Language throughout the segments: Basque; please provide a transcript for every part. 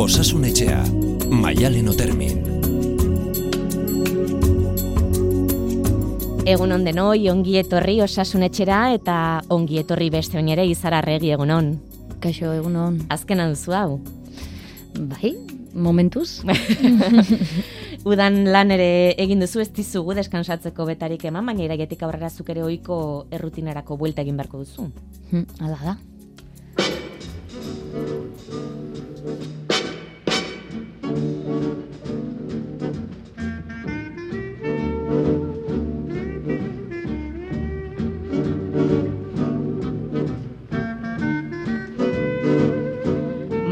Osasun etxea, maialen otermin. Egun on denoi, ongi etorri osasun etxera eta ongi etorri beste oinere izararregi egun on. Kaixo, egun on. Azkena duzu hau. Bai, momentuz. Udan lan ere egin duzu ez dizugu deskansatzeko betarik eman, baina iragetik aurrera zuk ere ohiko errutinerako buelta egin beharko duzu. Hala da.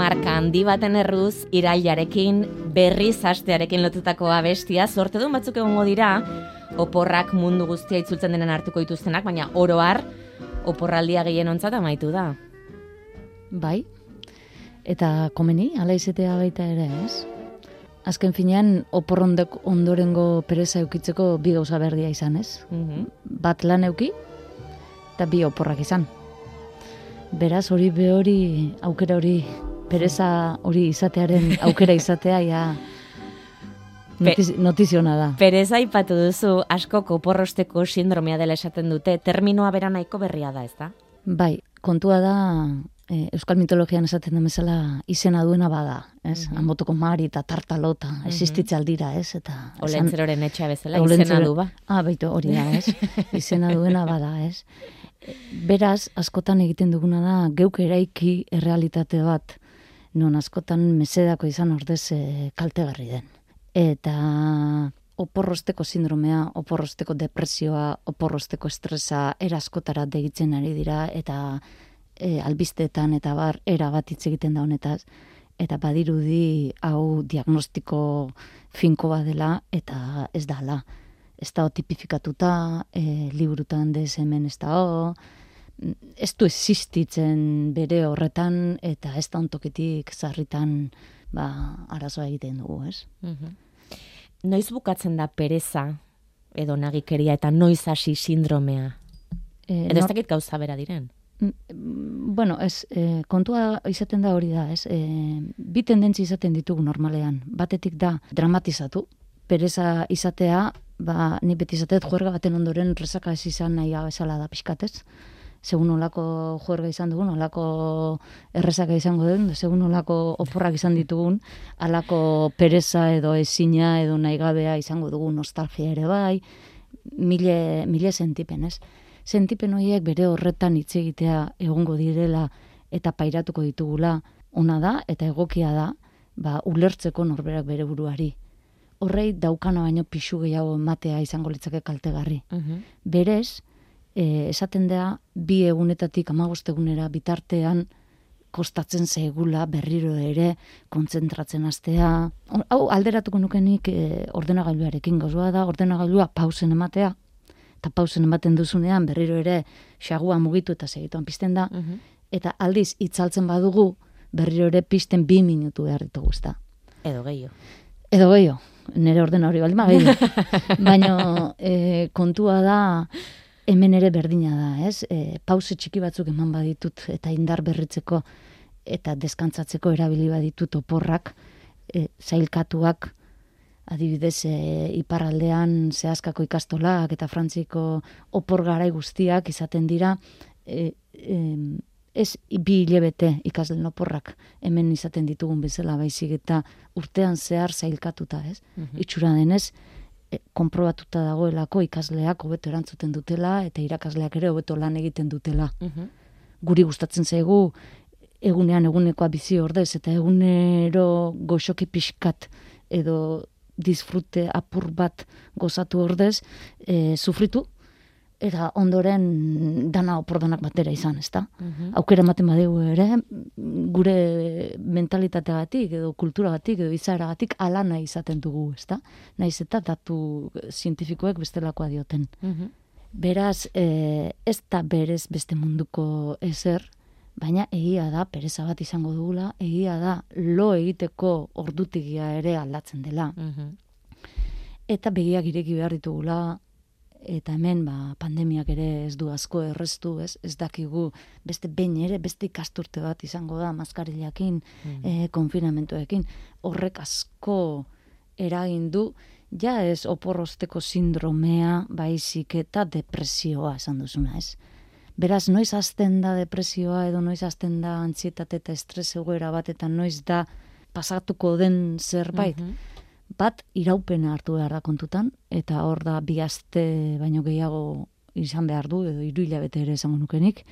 Marka handi baten erruz, irailarekin, berriz hastearekin lotutako abestia, sorte duen batzuk egongo dira, oporrak mundu guztia itzultzen denen hartuko dituztenak, baina oroar, oporraldia gehien ontzat amaitu da. Bai. Eta komeni, ala izatea baita ere, ez? Azken finean, oporrondek ondorengo pereza eukitzeko bi gauza berdia izan, ez? Mhm. Bat lan euki, eta bi oporrak izan. Beraz, hori be hori, aukera hori, pereza hori izatearen aukera izatea, ja, notiz, notiziona da. Perez aipatu duzu, askok oporrosteko sindromea dela esaten dute, terminoa bera nahiko berria da, ez da? Bai, kontua da, e, Euskal mitologian esaten den bezala izena duena bada, ez? Mhm. Anbotoko mari eta tartalota, mm existitza aldira, ez? Eta Olentzeroren etxea bezala, izena du ba. Ah, baitu, hori da, ez? izena duena bada, ez? Beraz, askotan egiten duguna da, geuk eraiki errealitate bat, non askotan mesedako izan ordez e, kaltegarri den. Eta oporrosteko sindromea, oporrosteko depresioa, oporrosteko estresa eraskotara degitzen ari dira, eta e, albisteetan eta bar era bat hitz egiten da honetaz, eta badirudi hau diagnostiko finko badela eta ez dala. Ez da tipifikatuta, e, liburutan DSM-en ez da ez du existitzen bere horretan eta ez da ontoketik zarritan ba, arazoa egiten dugu, ez? Mhm. Noiz bukatzen da pereza edo nagikeria eta noiz hasi sindromea? E, Edo ez nor- dakit gauza bera diren. Mm, Bueno, ez, e, kontua izaten da hori da, ez? E, bi tendentzi izaten ditugu normalean. Batetik da dramatizatu, pereza izatea, ba, ni beti izatet juerga baten ondoren resaka ez izan nahi bezala da pixkatez. Segun olako juerga izan dugun, olako errezaka izango den, segun olako oporrak izan ditugun, alako pereza edo ezina edo nahi gabea izango dugu nostalgia ere bai, mile, mile sentipen, ez? Sentipen horiek bere horretan hitz egitea egongo direla eta pairatuko ditugula ona da eta egokia da, ba, ulertzeko norberak bere buruari. Horrei daukana baino pixu gehiago ematea izango litzake kaltegarri. Mhm. Berez, e, esaten da bi egunetatik amagost egunera bitartean kostatzen zaigula berriro ere kontzentratzen hastea. Hau alderatuko nukenik e, ordenagailuarekin gauzua da, ordenagailua pausen ematea, eta pausen ematen duzunean berriro ere xagua mugitu eta segituan pizten da, Mhm. eta aldiz itzaltzen badugu berriro ere pizten bi minutu behar ditugu ezta. Edo gehiago. Edo gehiago, nire ordena hori baldin gehiago. Baina e, kontua da hemen ere berdina da, ez? E, pause txiki batzuk eman baditut eta indar berritzeko eta deskantzatzeko erabili baditut oporrak, e, zailkatuak, adibidez e, iparraldean zehazkako ikastolak eta frantziko opor garai guztiak izaten dira e, em, ez bi hilebete ikaslen oporrak hemen izaten ditugun bezala baizik eta urtean zehar zailkatuta, ez? Mhm. Itxura denez, e, konprobatuta dagoelako ikasleak hobeto erantzuten dutela eta irakasleak ere hobeto lan egiten dutela. Mhm. Guri gustatzen zaigu egunean egunekoa bizi ordez eta egunero goxoki pixkat edo disfrute apur bat gozatu ordez e, sufritu eta ondoren dana opordanak batera izan, ezta? Mhm. aukera ematen badegu ere, gure mentalitateagatik edo kulturagatik edo izaeragatik ala nahi izaten dugu, ezta? Naiz eta datu zientifikoek bestelakoa dioten. Mhm. Beraz, e, ez da berez beste munduko ezer, baina egia da pereza bat izango dugula, egia da lo egiteko ordutigia ere aldatzen dela Mhm. eta begiak ireki behar ditugula eta hemen ba, pandemiak ere ez du asko erreztu, ez, ez dakigu beste behin ere, beste ikasturte bat izango da, maskarilakin, mm. e, konfinamentuekin, horrek asko eragin du, ja ez oporrosteko sindromea, baizik eta depresioa esan duzuna, ez. Beraz, noiz azten da depresioa edo noiz azten da antzietate eta estres egoera bat eta noiz da pasatuko den zerbait. Mhm bat iraupena hartu behar da kontutan, eta hor da bi aste baino gehiago izan behar du, edo iru hilabete ere esango nukenik,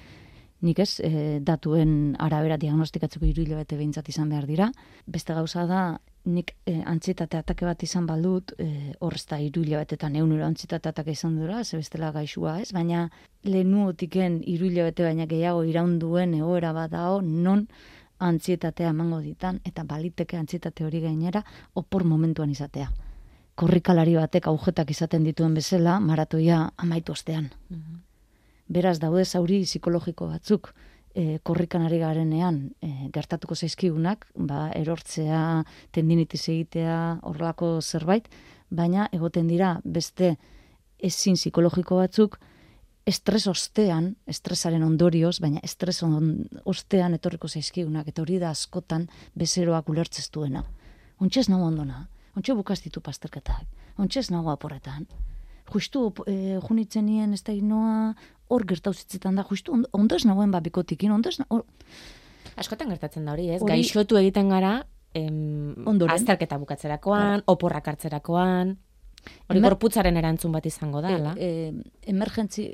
nik ez, e, datuen arabera diagnostikatzeko iru hilabete behintzat izan behar dira. Beste gauza da, nik e, antzietate atake bat izan baldut, e, hor ez da iru hilabetetan eunero antzietate atake izan dura, ze bestela gaixua ez, baina lehenuotiken iru hilabete baina gehiago iraunduen egoera bat dao, non antzietatea emango ditan, eta baliteke antzietate hori gainera, opor momentuan izatea. Korrikalari batek aujetak izaten dituen bezala, maratoia amaitu ostean. Mhm. Beraz, daude zauri psikologiko batzuk, e, korrikan ari garenean e, gertatuko zaizkigunak, ba, erortzea, tendinitis egitea, horrelako zerbait, baina egoten dira beste ezin psikologiko batzuk, estres ostean, estresaren ondorioz, baina estres ostean etorriko zaizkigunak, eta hori da askotan bezeroak ulertzez duena. Ontxez nago ondona, ontxe bukastitu pasterketak, ontxez nago aporretan. Justu e, junitzen nien ez da inoa, hor gertauzitzetan da, justu ondo ez nagoen babikotikin, ondo ez nagoen... Askotan gertatzen da hori, ez? Hori... Gaixotu egiten gara, em, azterketa bukatzerakoan, oporrak hartzerakoan, Hori Emer... gorputzaren erantzun bat izango da, ala? E, e, emergentzi,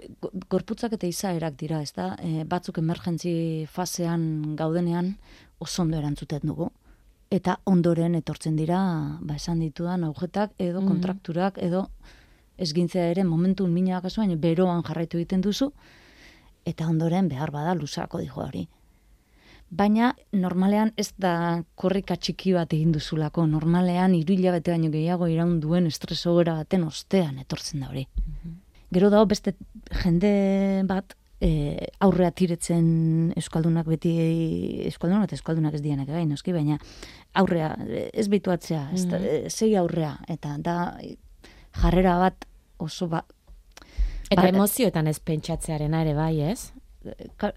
gorputzak eta izaerak dira, ez da? E, batzuk emergentzi fasean gaudenean oso ondo erantzuten dugu. Eta ondoren etortzen dira, ba esan ditudan, aujetak edo mm kontrakturak edo ezgintzea ere momentu mina kasuan, beroan jarraitu egiten duzu, eta ondoren behar bada luzako dijo hori baina normalean ez da korrika txiki bat egin duzulako. Normalean hiru hilabete baino gehiago iraun duen estresogera baten ostean etortzen da hori. Mhm. Gero dago beste jende bat e, aurrea tiretzen euskaldunak beti euskaldunak eta euskaldunak ez dianak gain noski, baina aurrea ez bituatzea, ez da, mm sei aurrea eta da jarrera bat oso ba, Eta ba, emozioetan ez pentsatzearen ere bai, ez?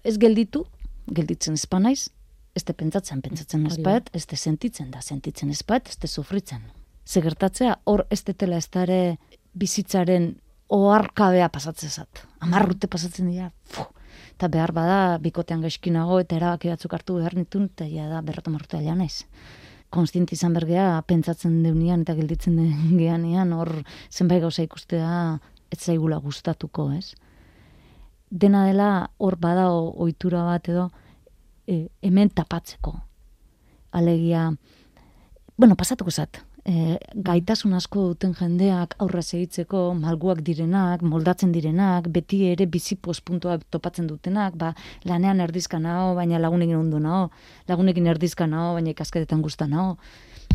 Ez gelditu, gelditzen espanaiz, ez te pentsatzen, pentsatzen ezpaet, ez te sentitzen da, sentitzen ezpaet, ez te sufritzen. Zegertatzea, hor ez tetela ez dare bizitzaren oarkabea pasatzen zat. Amarrute pasatzen dira, fu. Eta behar bada, bikotean gaizkinago eta erabaki batzuk hartu behar nitun, eta ja da, berrota marruta alian ez. Konstienti izan bergea, pentsatzen deunian eta gelditzen den geanean, hor zenbait gauza ikustea, ez zaigula gustatuko, ez? Dena dela hor bada ohitura bat edo e, hemen tapatzeko. Alegia, bueno, pasatuko zat, e, gaitasun asko duten jendeak aurra segitzeko, malguak direnak, moldatzen direnak, beti ere bizi puntua topatzen dutenak, ba, lanean erdizka nao, baina lagunekin ondo nao, lagunekin erdizka nao, baina ikasketetan guztan nao.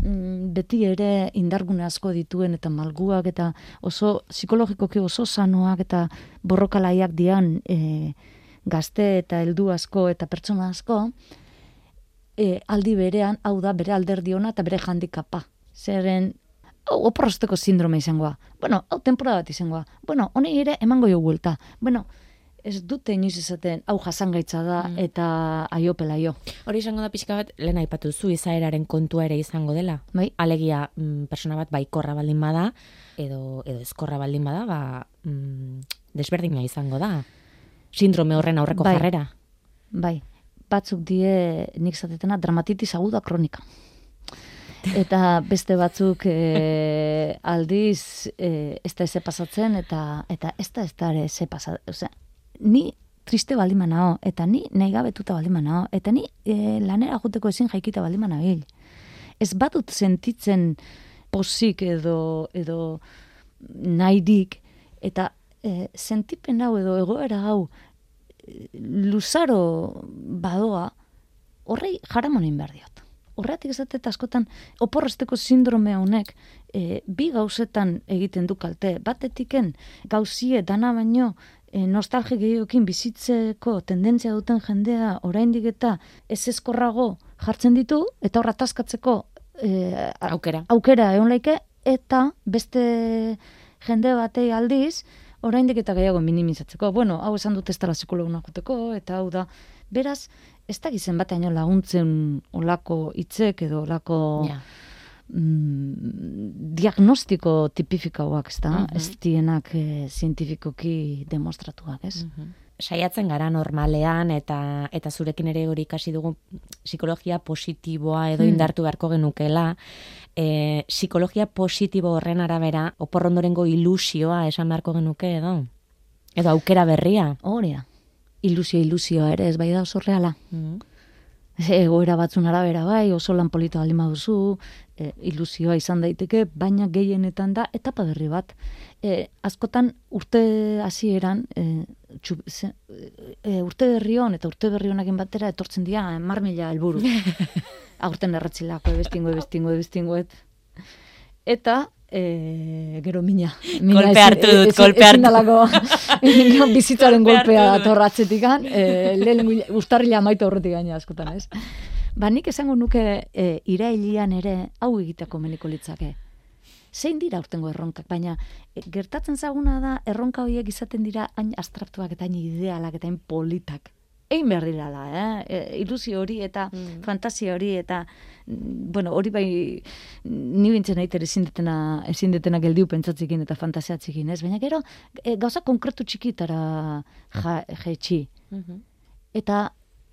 Mm, beti ere indargune asko dituen eta malguak eta oso psikologikoki oso sanoak eta borrokalaiak dian e, gazte eta heldu asko eta pertsona asko e, aldi berean hau da bere alderdiona eta bere handikapa. Zeren oporrosteko sindrome izangoa. Bueno, hau temporada bat izangoa. Bueno, honi ere emango jo vuelta. Bueno, ez dute inoiz esaten hau jasangaitza da mm. eta aiopela jo. Hori izango da pixka bat, lehen aipatu zu izaeraren kontua ere izango dela. Bai. Alegia, mm, persona bat baikorra baldin bada, edo, edo ezkorra baldin bada, ba, mm, desberdina izango da. Sindrome horren aurreko bai. jarrera. Bai, batzuk die nik zatetena dramatitis aguda kronika. Eta beste batzuk e, aldiz e, ez da eze pasatzen, eta, eta ez da ez da eze pasatzen ni triste baldin manao, eta ni nahi gabetuta baldin manao, eta ni e, lanera joteko ezin jaikita baldin manabil. Ez batut sentitzen posik edo, edo nahi dik, eta e, sentipen hau edo egoera hau e, luzaro badoa, horrei jaramonin behar diot. Horreatik ez askotan, oporrezteko sindrome honek, e, bi gauzetan egiten du kalte. Batetiken gauzie dana baino e, nostalgia gehiokin bizitzeko tendentzia duten jendea oraindik eta ez eskorrago jartzen ditu eta horra taskatzeko e, aukera aukera egon laike eta beste jende batei aldiz oraindik eta gehiago minimizatzeko. Bueno, hau esan dut ez dela psikologuna joteko, eta hau da, beraz, ez da gizen batean laguntzen olako hitzek edo olako Ja. Mm, diagnostiko tipifikoak, ez da? Mhm. Ez dienak eh, zientifikoki demostratuak, ez? Saiatzen gara normalean eta eta zurekin ere hori ikasi dugu psikologia positiboa edo Hmm. indartu beharko genukela. E, psikologia positibo horren arabera oporrondorengo ilusioa esan beharko genuke edo edo aukera berria. Horea. Ilusio, ilusioa ere, ez bai da oso reala. Mm. Egoera batzun arabera bai, oso lan polita baldin baduzu, e, ilusioa izan daiteke, baina gehienetan da etapa berri bat. E, askotan urte hasieran e, txu, ze, e, urte berri hon eta urte berri honekin batera etortzen dira mar mila helburu. Aurten erratzilako, ebestingo, ebestingo, ebestingoet. Eta e, gero mina. mina Kolpe hartu dut, kolpe ezin hartu. dalako bizitzaren golpea datorratzetik gan, e, lehen ustarrila amaitu aurretik gaina askotan, ez? Ba, nik esango nuke e, irailian ere hau egiteko meniko litzake. Zein dira urtengo erronkak, baina e, gertatzen zaguna da erronka horiek izaten dira hain abstraktuak eta hain idealak eta hain politak. Egin behar dira da, eh? E, ilusio hori eta Mm. fantasia hori eta mm, bueno, hori bai ni bintzen aitere ezin detena ezin detena geldiu pentsatzekin eta fantasiatzekin, ez? Baina gero e, gauza konkretu txikitara ja, jaitsi. Mhm. Eta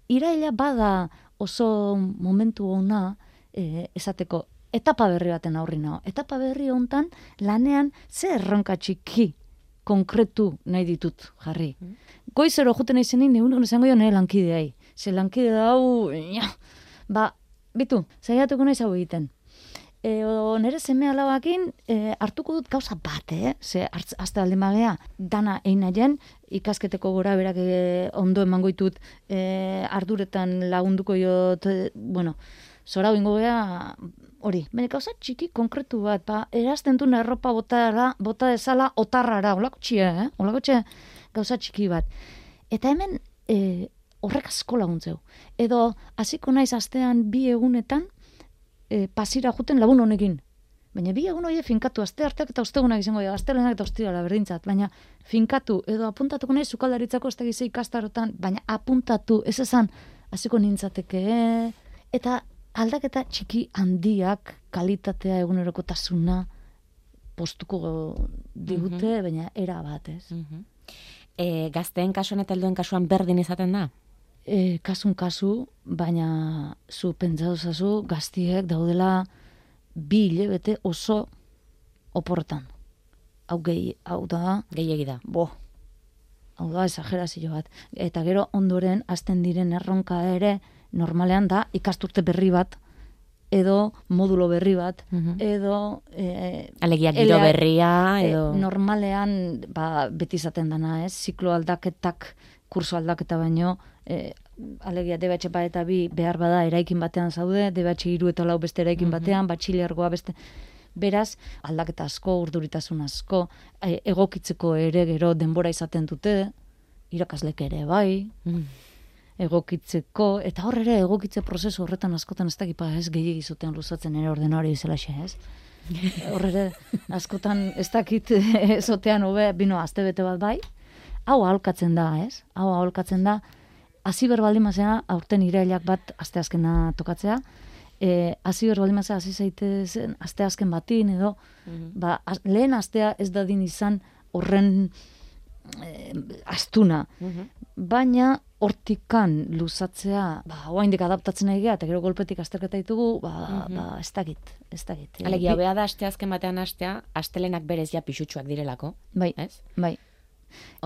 iraila bada oso momentu ona e, esateko etapa berri baten aurri nao. Etapa berri hontan lanean ze erronka txiki konkretu nahi ditut jarri. Goizero juten izenin, neunen esango jo nire lankideai. Ze lankide hau, ja, ba, bitu, zaiatuko naiz hau egiten. E, o, nire seme alabakin e, hartuko dut gauza bat, eh? Ze hartz, azte alde magea, dana eina jen, ikasketeko gora berak e, ondo emango ditut e, arduretan lagunduko jot, e, bueno, zora ingo gea, hori, bene gauza txiki konkretu bat, ba, erazten duen erropa botara, bota dezala otarrara, olako txia, eh? Olako txia, gauza txiki bat. Eta hemen e, horrek asko laguntzeu. Edo, hasiko naiz astean bi egunetan, e, pasira juten lagun honekin. Baina bi egun horiek finkatu, aste arteak eta ostegunak izango dira, astelenak eta ostirala berdintzat, baina finkatu, edo apuntatuko naiz sukaldaritzako ez da gizei ikastarotan, baina apuntatu, ez esan, hasiko nintzateke, eta aldaketa txiki handiak, kalitatea egunerokotasuna, postuko digute, baina era bat, ez? Mhm. E, gazteen kasuan eta helduen kasuan berdin izaten da? e, kasun kasu, baina zu pentsa dozazu gaztiek daudela bi hilebete oso oporretan. Hau gehi, hau da, Gehiegi da. bo, hau da, exagerazio bat. Eta gero ondoren, hasten diren erronka ere, normalean da, ikasturte berri bat, edo modulo berri bat, Mhm. edo... E, Alegia giro elea- berria e, edo... normalean, ba, beti izaten dana, ez? Ziklo aldaketak, kurso aldaketa baino, e, alegia DBH bat eta bi behar bada eraikin batean zaude, DBH hiru eta lau beste eraikin batean, batxilergoa beste... Beraz, aldaketa asko, urduritasun asko, e, egokitzeko ere gero denbora izaten dute, irakaslek ere bai, Mm. Egokitzeko, eta hor ere egokitze prozesu horretan askotan ez dakipa ez gehiagi zuten luzatzen ere ordenari izelaxe, ez? Hor ere, askotan ez dakit ezotean hobe, bino, azte bete bat bai, hau aholkatzen da, ez? Hau aholkatzen da, hasi berbaldin mazea, aurten irailak bat aste azkena tokatzea, e, hasi berbaldin mazea, hasi zaitezen aste azken batin, edo, Mhm. ba, az- lehen astea ez dadin izan horren eh, astuna, Mhm. baina hortikan luzatzea, ba, oraindik adaptatzen nahi eta gero golpetik azterketa ditugu, ba, Mhm. ba, ez dakit, ez dakit. Eh, Alegia, bi- da aste azken batean astea, astelenak berez ja pixutsuak direlako, Bai, ez? bai.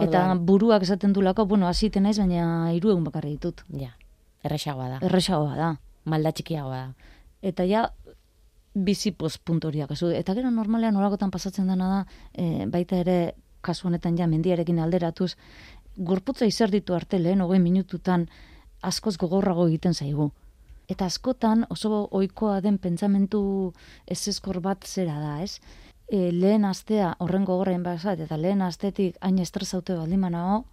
Eta buruak esaten dulako, bueno, hasiten naiz, baina hiru egun bakarri ditut. Ja, erresagoa da, Erresagoa da. malda txikiagoa da. Eta ja, bizi puntoriak. Eta gero normalean orakotan pasatzen dena da, e, baita ere, kasu honetan ja, mendiarekin alderatuz, gorputza izerditu arte lehen hogei minututan askoz gogorrago egiten zaigu. Eta askotan oso ohikoa den pentsamentu ezeskor bat zera da, ez? E, lehen astea horren gogorrain basat, eta lehen astetik hain estresaute baldin manago,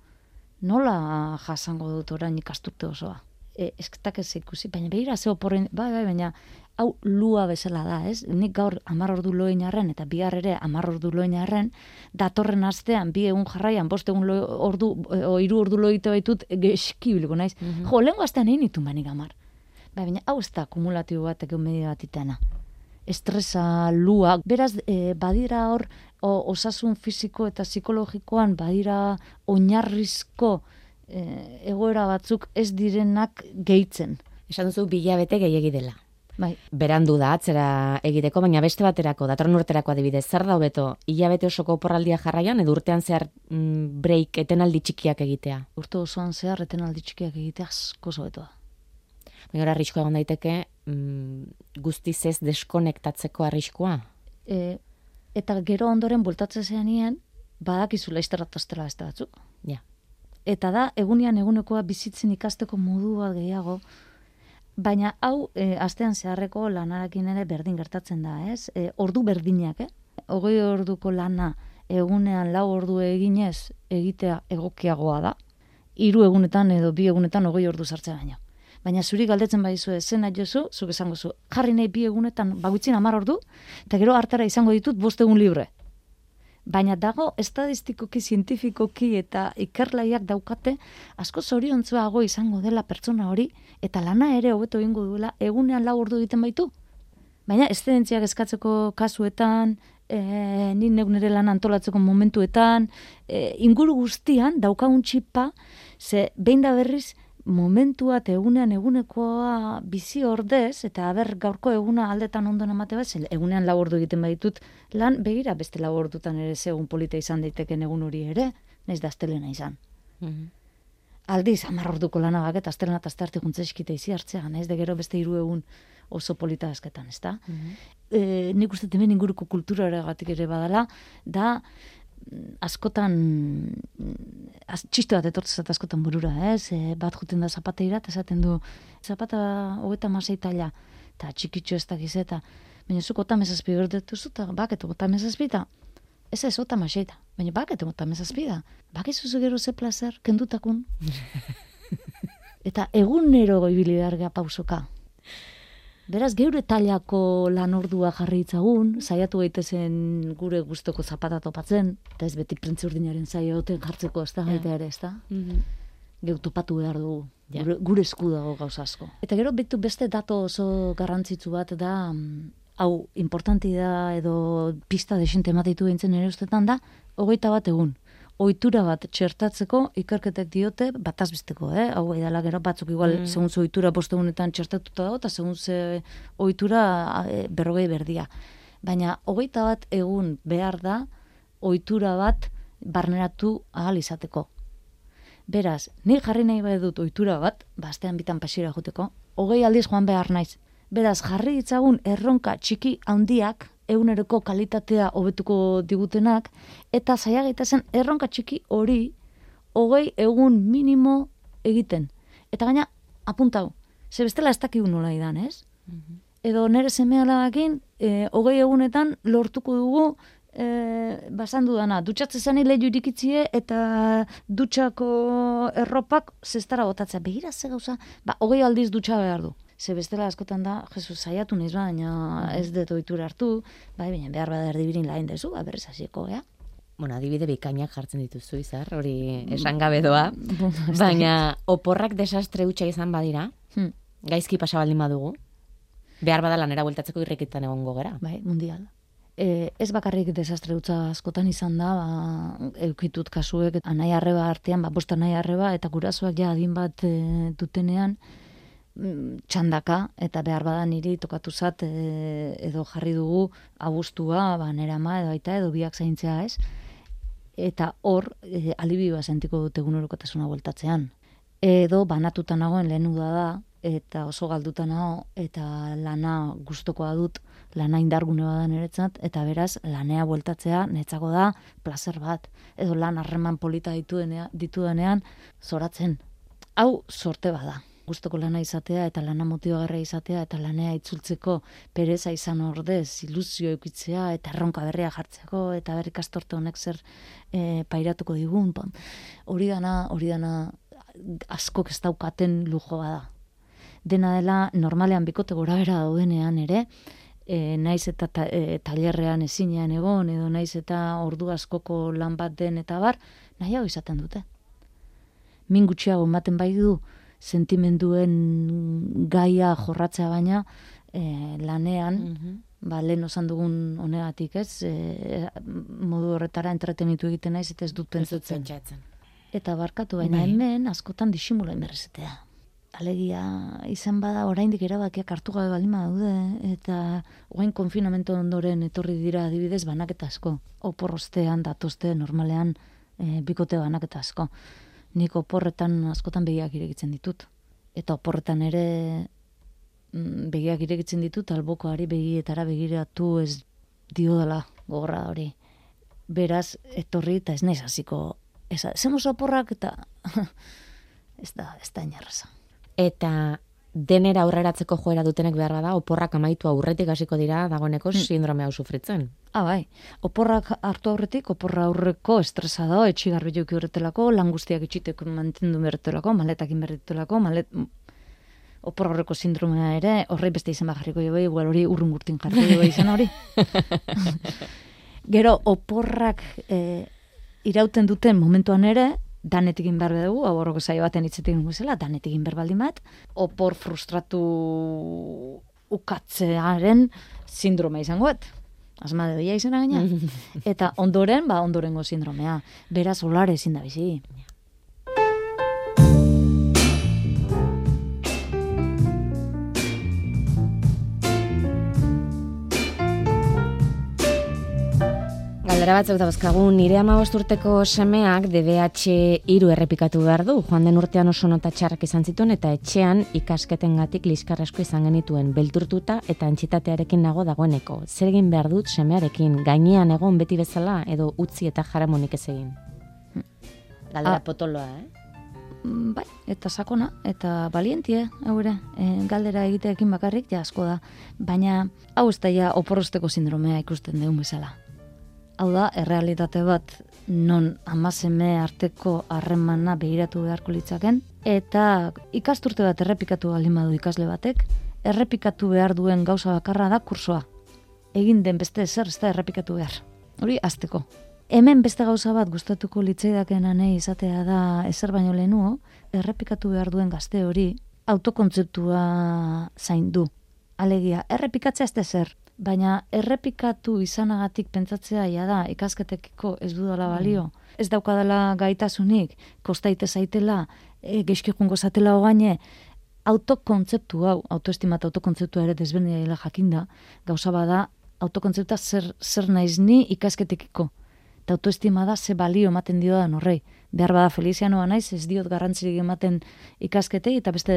nola jasango dut orain ikasturte osoa? E, esketak ez ikusi, baina behira ze oporren, bai, bai, baina hau lua bezala da, ez? Nik gaur amar ordu loin arren, eta bihar ere amar ordu loin arren, datorren astean, bi egun jarraian, bost egun lo, ordu, o iru ordu loite baitut, geski bilgo naiz. Mhm. Jo, lehen astean egin nitu banik amar. Bai, baina hau ez da kumulatibo bat egon media bat itena. Estresa, lua, beraz, e, badira hor, o, osasun fisiko eta psikologikoan badira oinarrizko e, egoera batzuk ez direnak gehitzen. Esan duzu bilabete gehiegi dela. Bai, Berandu da atzera egiteko, baina beste baterako, datorren urterako adibidez, zer da hobeto, hilabete osoko oporraldia jarraian, edo urtean zehar mm, break, etenaldi txikiak egitea. urte osoan zehar etenaldi txikiak egitea asko zobeto da. Baina hor arriskoa egon daiteke, mm, guztiz ez deskonektatzeko arriskoa. E, eta gero ondoren bultatze zeanien, badakizu laizterra tostela beste batzuk. Ja. Eta da, egunean egunekoa bizitzen ikasteko modu bat gehiago, baina hau e, astean zeharreko lanarekin ere berdin gertatzen da, ez? E, ordu berdinak, eh? Hogei orduko lana egunean lau ordu eginez egitea egokiagoa da. Hiru egunetan edo bi egunetan hogei ordu sartzea baino. Baina zuri galdetzen badizu zena jozu, zuk esango zu, jarri nahi bi egunetan baguitzin hamar ordu, eta gero hartara izango ditut bost egun libre. Baina dago estadistikoki, zientifikoki eta ikerlaiak daukate asko zoriontzuago izango dela pertsona hori eta lana ere hobeto egingo duela egunean lau ordu egiten baitu. Baina eszedentziak eskatzeko kasuetan, e, ni neuk nire lan antolatzeko momentuetan, e, inguru guztian daukagun txipa, ze behin da berriz momentua eta egunean egunekoa bizi ordez, eta aber gaurko eguna aldetan ondoen emate bat, egunean lau ordu egiten baditut, lan begira beste lau ordutan ere segun polita izan daiteken egun hori ere, naiz da astelena izan. Mhm. Aldiz, hamar orduko lana baket, astelena eta astarte juntze eskita izi hartzea, naiz de gero beste hiru egun oso polita asketan, ezta? Mhm. e, nik uste hemen inguruko kultura ere badala, da mm, askotan az, txisto bat etortzen zat askotan burura, ez? E, bat juten da zapateira, eta esaten du, zapata hogeta masei taila, eta txikitxo ez dakiz eta, baina zuk ota mesazpi berdetu zu, eta baketu ota mesazpi, eta ez ez ota maseita, baina baketu ota mesazpi da. Bakizu zu gero ze placer, kendutakun. eta egunero ibili behar pausoka. Beraz, geure tailako lan ordua jarri itzagun, saiatu gaitezen gure gustoko zapata topatzen, eta ez beti prentzi urdinaren saioten jartzeko, ez da, Ja. baita ere, ez da? Mhm. Geu topatu behar dugu, Ja. gure, gure esku dago gauza asko. Eta gero betu beste dato oso garrantzitsu bat da, mm, hau, importanti da, edo pista desente ematitu behintzen ere ustetan da, hogeita bat egun. Ohitura bat txertatzeko ikerketek diote bataz besteko, eh? Hau edala gero batzuk igual Mm. segun ze ohitura bost egunetan txertatuta dago eta segun ze ohitura e, berrogei berdia. Baina hogeita bat egun behar da ohitura bat barneratu ahal izateko. Beraz, ni jarri nahi bai dut ohitura bat, bastean bitan pasira joteko, hogei aldiz joan behar naiz. Beraz, jarri ditzagun erronka txiki handiak, eguneroko kalitatea hobetuko digutenak, eta zaila gaitazen erronka txiki hori hogei egun minimo egiten. Eta gaina, apuntau, ze bestela ez dakigu nola idan, ez? Edo nere seme alabakin, e, hogei egunetan lortuko dugu e, basan dudana, dutxatze zani lehiu irikitzie eta dutxako erropak zestara botatzea. Begira ze gauza, ba, hogei aldiz dutxa behar du. Ze bestela askotan da, Jesus, saiatu naiz baina ez dut ohitura hartu, bai, baina behar bada erdibirin lain dezu, ba, berriz hasiko, ea? Bueno, adibide bikainak jartzen dituzu, izar, hori esan gabe doa. Baina oporrak desastre hutsa izan badira, Hmm, gaizki pasa baldin badugu, behar bada lanera bueltatzeko irrikitan egongo gara. bai, mundial. E, ez bakarrik desastre utza askotan izan da, ba, eukitut kasuek anai arreba artean, ba, bost anai arreba, eta gurasoak ja adin bat e, dutenean, mm, txandaka, eta behar bada niri tokatu zat, e, edo jarri dugu abustua, ba, nera edo aita, edo biak zaintzea ez, eta hor, e, alibi bat sentiko dut egunerokotasuna bueltatzean. Edo banatuta nagoen lehen uda da, eta oso galduta nago, eta lana gustokoa dut, lana indargune bada niretzat, eta beraz, lanea bueltatzea netzako da placer bat. Edo lan harreman polita dituenea, ditudanean, zoratzen. Hau sorte bada. Gustoko lana izatea eta lana motibagarria izatea eta lanea itzultzeko pereza izan ordez, ilusio eukitzea eta erronka berria jartzeko eta berrik astorte honek zer e, pairatuko digun. pa. Hori dana, hori dana askok ez daukaten lujo bada. dena dela normalean bikote gora bera daudenean ere, e, naiz eta ta, e, tailerrean ezinean egon, edo naiz eta ordu askoko lan bat den eta bar, nahiago izaten dute. Min gutxiago ematen bai du, sentimenduen gaia jorratzea baina, e, lanean, Mhm. ba, lehen osan dugun honegatik, ez, e, modu horretara entretenitu egiten naiz, eta ez dut pentsatzen. Eta barkatu, baina Bai. hemen askotan disimula inberrezetea. Alegia, izan bada oraindik erabakiak hartu gabe baldin daude eta orain konfinamentu ondoren etorri dira adibidez banaketa asko. Oporrostean, datoste, normalean, e, bikote banaketa asko. Nik oporretan askotan begiak irekitzen ditut. Eta oporretan ere mm, begiak irekitzen ditut, albokoari begietara begiratu ez diodala gogorra hori. Beraz, etorri eta ez naiz hasiko esa, zemos oporrak eta ez da, ez da inerraza. Eta denera aurreratzeko joera dutenek behar bada, oporrak amaitu aurretik hasiko dira dagoeneko sindrome hau sufritzen. Ah, bai. Oporrak hartu aurretik, oporra aurreko estresa da, etxigarbi joki horretelako, lan guztiak itxiteko mantendu berretelako, maletakin berretelako, malet... Opor horreko sindromea ere, horrei beste izan bajarriko jo igual hori urrun gurtin jarriko jo izan hori. Gero, oporrak e, irauten duten momentuan ere, danetik egin behar dugu, hau horroko zaio baten hitzetik egin zela, danetik egin behar baldin bat, opor frustratu ukatzearen sindromea izango bat. Asma de doia izena gaina. Eta ondoren, ba, ondorengo sindromea. Beraz, olare ezin da bizi. Galdera batzuk dauzkagu, nire ama urteko semeak DBH iru errepikatu behar du. Joan den urtean oso nota txarrak izan zituen eta etxean ikasketen gatik liskarrasko izan genituen belturtuta eta antxitatearekin nago dagoeneko. Zer egin behar dut semearekin, gainean egon beti bezala edo utzi eta jaramonik ez egin. Galdera Ah. potoloa, eh? Mm, Bai, eta sakona, eta balientie, hau ere, e, galdera egiteekin bakarrik, ja asko da. Baina, hau ez da ja oporrosteko sindromea ikusten deun bezala. Hau da, errealitate bat non amazeme arteko harremana behiratu beharko litzaken, eta ikasturte bat errepikatu baldin ikasle batek, errepikatu behar duen gauza bakarra da kursoa. Egin den beste ezer ez da errepikatu behar. Hori, azteko. Hemen beste gauza bat gustatuko litzaidaken anei izatea da ezer baino lehenuo, errepikatu behar duen gazte hori autokontzeptua zaindu. Alegia, errepikatzea ez da ezer, baina errepikatu izanagatik pentsatzea ja da ikasketekiko ez dudala balio. Ez daukadala gaitasunik, kostaite zaitela, e, geizki jungo zatela hogaine, autokontzeptu hau, autoestima eta autokontzeptua ere desberdina dela jakinda, gauza bada, autokontzeptua zer, zer naiz ni ikasketekiko. Eta autoestima da ze balio ematen dio da horrei. Behar bada Felizianoa naiz, ez diot garrantzirik ematen ikasketei, eta beste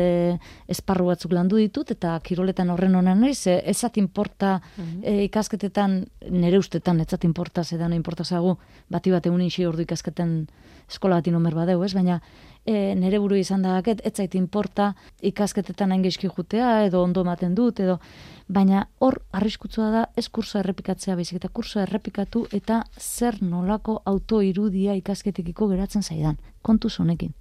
esparru batzuk landu ditut, eta kiroletan horren honen naiz, e, ezat inporta e, ikasketetan, nere ustetan, ezat inporta, zedan inporta zagu, bati bat egunin xi ordu ikasketen eskola bati nomer badeu, ez? Baina e, nere buru izan da daket, ez zait inporta ikasketetan hain geizki jutea, edo ondo ematen dut, edo baina hor arriskutsua da ez kursoa errepikatzea baizik eta kursoa errepikatu eta zer nolako autoirudia ikasketekiko geratzen zaidan. Kontu honekin.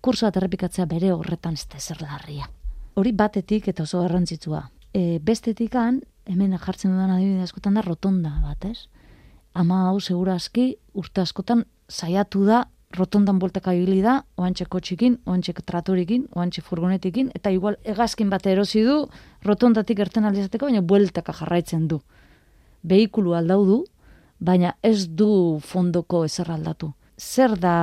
Kursoa errepikatzea bere horretan ez da ezer larria. Hori batetik eta oso garrantzitsua. E, bestetikan, hemen jartzen dudan adibide askotan da rotonda bat, ez? Ama hau segura aski urte askotan saiatu da rotondan bueltaka ibili da, oantxe kotxikin, oantxe tratorikin, oantxe furgonetikin, eta igual hegazkin bat erosi du, rotondatik erten alizateko, baina bueltaka jarraitzen du. Behikulu aldau du, baina ez du fondoko ezer aldatu. Zer da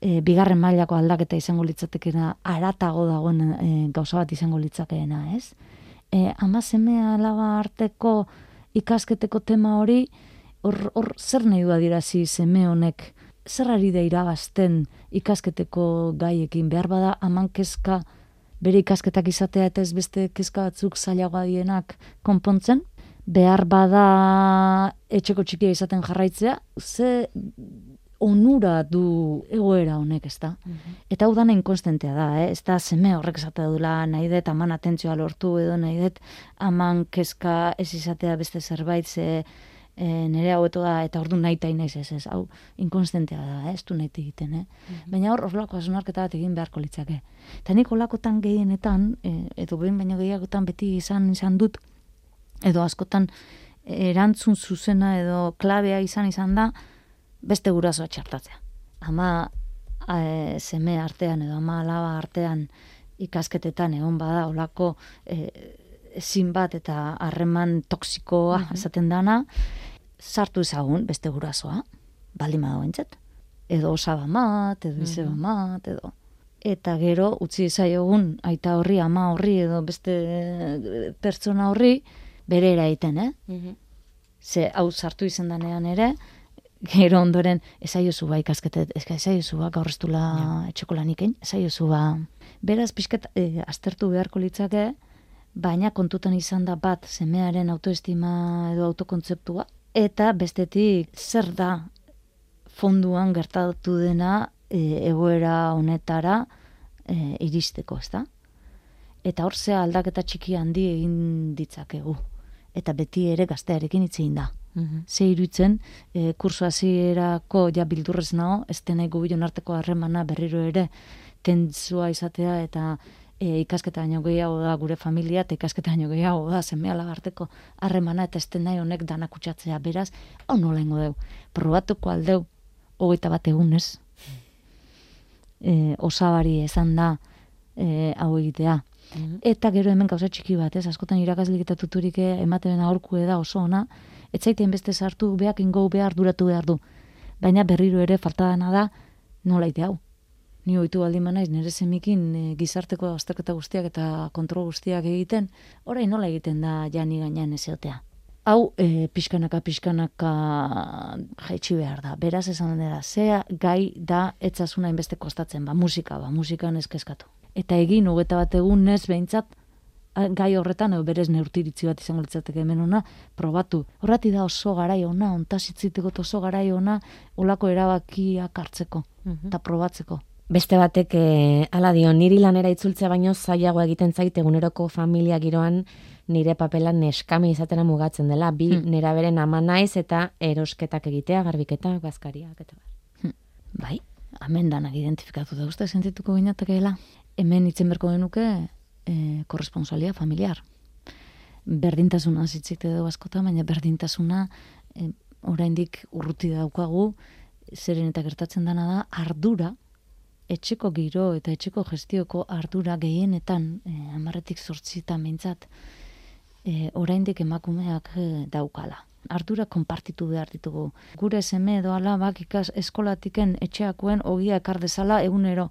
e, bigarren mailako aldaketa izango litzatekeena, aratago dagoen e, gauza bat izango litzakeena, ez? E, ama semea alaba arteko ikasketeko tema hori, hor, hor zer nahi du adirazi seme honek, zer ari da irabazten ikasketeko gaiekin, behar bada aman kezka bere ikasketak izatea eta ez beste kezka batzuk zailagoa dienak konpontzen, behar bada etxeko txikia izaten jarraitzea, ze onura du egoera honek, ez da? Eta hau dana inkonstentea da, eh? ez da seme horrek esatea dula nahi dut aman atentzioa lortu edo nahi dut aman kezka ez izatea beste zerbait, ze e, nire hau da, eta ordu nahi ta naiz ez, ez, hau inkonstentea da, ez du nahi egiten, eh? Mhm. Baina hor, horlako asunarketa bat egin beharko litzake. Eta nik olakotan gehienetan, e, edo behin baino gehiagotan beti izan izan dut, edo askotan erantzun zuzena edo klabea izan izan da, beste gurasoa txartatzea. Ama e, seme artean edo ama alaba artean ikasketetan egon bada olako e, ezin bat eta harreman toksikoa Mhm. esaten dana, sartu ezagun beste gurasoa, baldin badago entzat. Edo osaba mat, edo izeba Mhm. mat, edo... Eta gero, utzi zaiogun aita horri, ama horri, edo beste eh, pertsona horri, bere eraiten, eh? Mhm. Ze hau sartu izan danean ere, gero ondoren, esaiozu ba ikasketet, eska esaiozu ba gaur ez dula etxeko lanikein, esaiozu ba. Beraz, pixket, e, aztertu beharko litzake, baina kontutan izan da bat semearen autoestima edo autokontzeptua, eta bestetik zer da fonduan gertatu dena e, egoera honetara e, iristeko, ezta? Eta hor ze aldaketa txiki handi egin ditzakegu. Eta beti ere gaztearekin hitz egin da. Mhm. Ze iruditzen, e, kurso hasierako ja bildurrez nago, ez denai gubion arteko harremana berriro ere tentzua izatea eta e, ikasketa baino gehiago da gure familia eta ikasketa baino gehiago da seme arteko harremana eta ez nahi honek danak kutsatzea beraz, hau nola ingo deu. Probatuko aldeu, hogeita bat egunez, e, osabari esan da e, hau egitea. Mhm. Eta gero hemen gauza txiki bat, ez, askotan irakaslik eta tuturik ematen aurku da oso ona, ez zaiten beste sartu beak ingo behar duratu behar du. Baina berriro ere falta dana da nola ite hau. Ni ohitu baldin naiz nire semikin e, gizarteko azterketa guztiak eta kontrol guztiak egiten, orain nola egiten da jani gainean ezeotea. Hau e, pixkanaka pixkanaka jaitsi behar da. Beraz esan dira, zea gai da etzazuna inbeste kostatzen, ba musika, ba musikan eskeskatu. Eta egin hogeta bat egun ez behintzat gai horretan edo berez neurtiritzi bat izango litzateke hemen ona, probatu. Horrati da oso garai ona, ontasitziteko oso garai ona, olako erabakiak hartzeko Mhm. eta probatzeko. Beste batek eh, hala dio, niri lanera itzultzea baino zailago egiten zait eguneroko familia giroan nire papelan neskame izatera mugatzen dela. Bi Hmm. nera beren ama naiz eta erosketak egitea, garbiketak, bazkariak eta bar. Bai, hemen danak identifikatu da uste sentituko ginatekeela. Hemen itzen berko genuke e, korresponsalia familiar. Berdintasuna zitzite dugu askota, baina berdintasuna e, oraindik urruti daukagu, zeren eta gertatzen dana da, ardura, etxeko giro eta etxeko gestioko ardura gehienetan, e, amarretik zortzita mintzat, e, oraindik emakumeak e, daukala. Ardura konpartitu behar ditugu. Gure seme edo alabak ikas eskolatiken etxeakoen ogia ekar dezala egunero.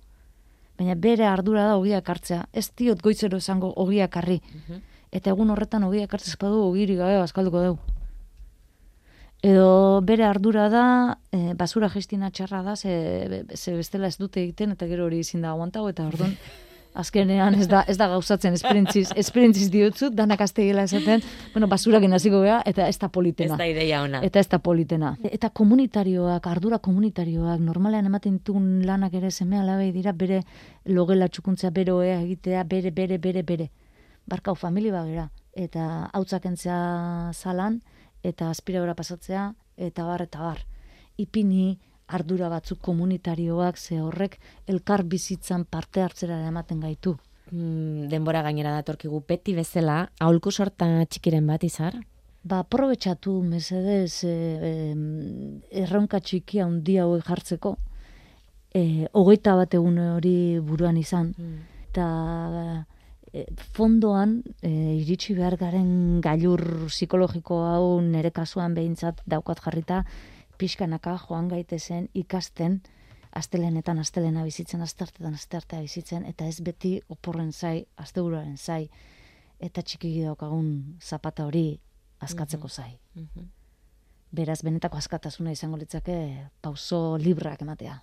Baina bere ardura da ogia ekartzea. Ez diot goitzero esango ogia ekarri. Eta egun horretan ogia ekartzez badu ogiri gabe bazkalduko dugu. Edo bere ardura da, e, basura gestina txarra da, ze, ze bestela ez dute egiten, eta gero hori ezin da aguantau, eta orduan, azkenean ez da, ez da gauzatzen esperintziz, esperintziz diotzut, danak aztegela esaten, bueno, basura hasiko gea, eta ez da Ez politena. da ideia ona. Eta ez da politena. Eta komunitarioak, ardura komunitarioak, normalean ematen ditugun lanak ere seme alabei dira bere logela txukuntzea, bere oea egitea, bere, bere, bere, bere. Barkau familia bagera. Eta hautzak entzea zalan, eta aspiradora pasatzea, eta bar, eta bar. Ipini ardura batzuk komunitarioak, ze horrek elkar bizitzan parte hartzera ematen gaitu. Mm, denbora gainera datorkigu beti bezala, aholku sorta txikiren bat izar. Ba, aprobetxatu, mesedez, e, em, erronka txiki handia hauek jartzeko, e, hogeita bat egun hori buruan izan, eta e, fondoan e, iritsi behar garen gailur psikologiko hau nere kasuan behintzat daukat jarrita, pixkanaka joan gaitezen ikasten, astelenetan astelena bizitzen, astartetan astartea bizitzen, eta ez beti oporren zai, asteburuaren zai, eta txiki daukagun zapata hori askatzeko zai. Beraz, benetako askatasuna izango litzake pauso librak ematea.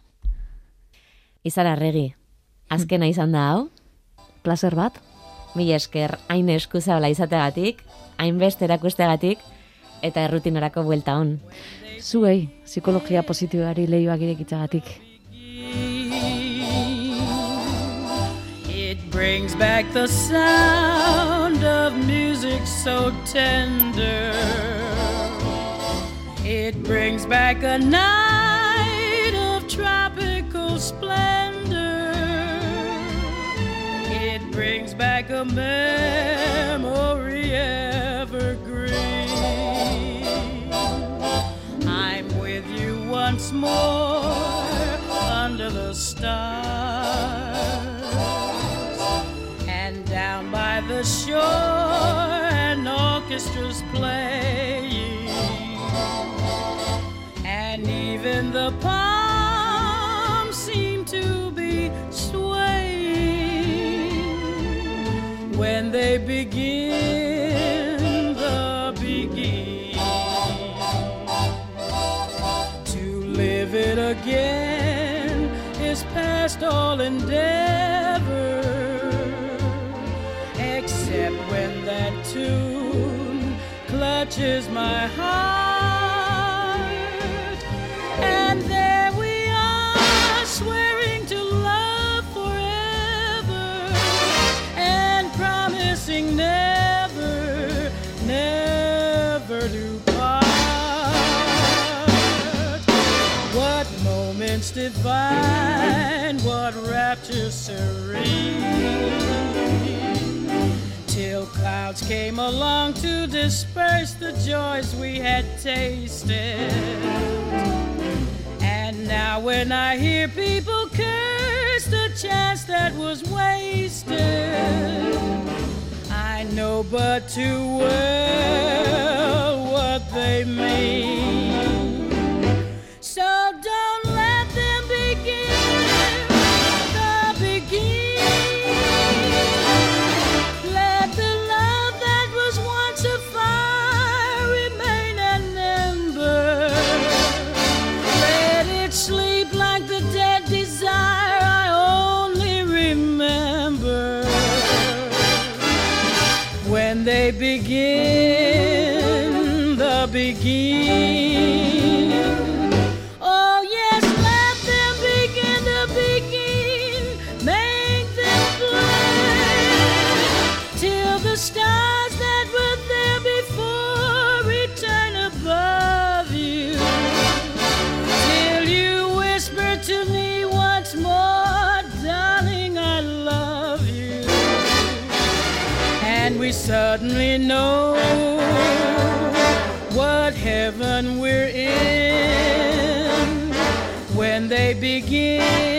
Izar arregi, azkena izan da hau, Plazer bat? Mila esker hain eskuzabla izategatik, hainbeste erakustegatik, eta errutinorako buelta on. Zuei, psikologia positibari lehioak irekitzagatik. It brings back the sound of music so tender. It brings back a night of tropical splendor. Brings back a memory evergreen. I'm with you once more under the stars and down by the shore an orchestra's playing and even the palms begin the begin to live it again is past all endeavor. Except when that tune clutches my heart Till clouds came along to disperse the joys we had tasted. And now when I hear people curse the chance that was wasted, I know but too well what they mean. Begin begin.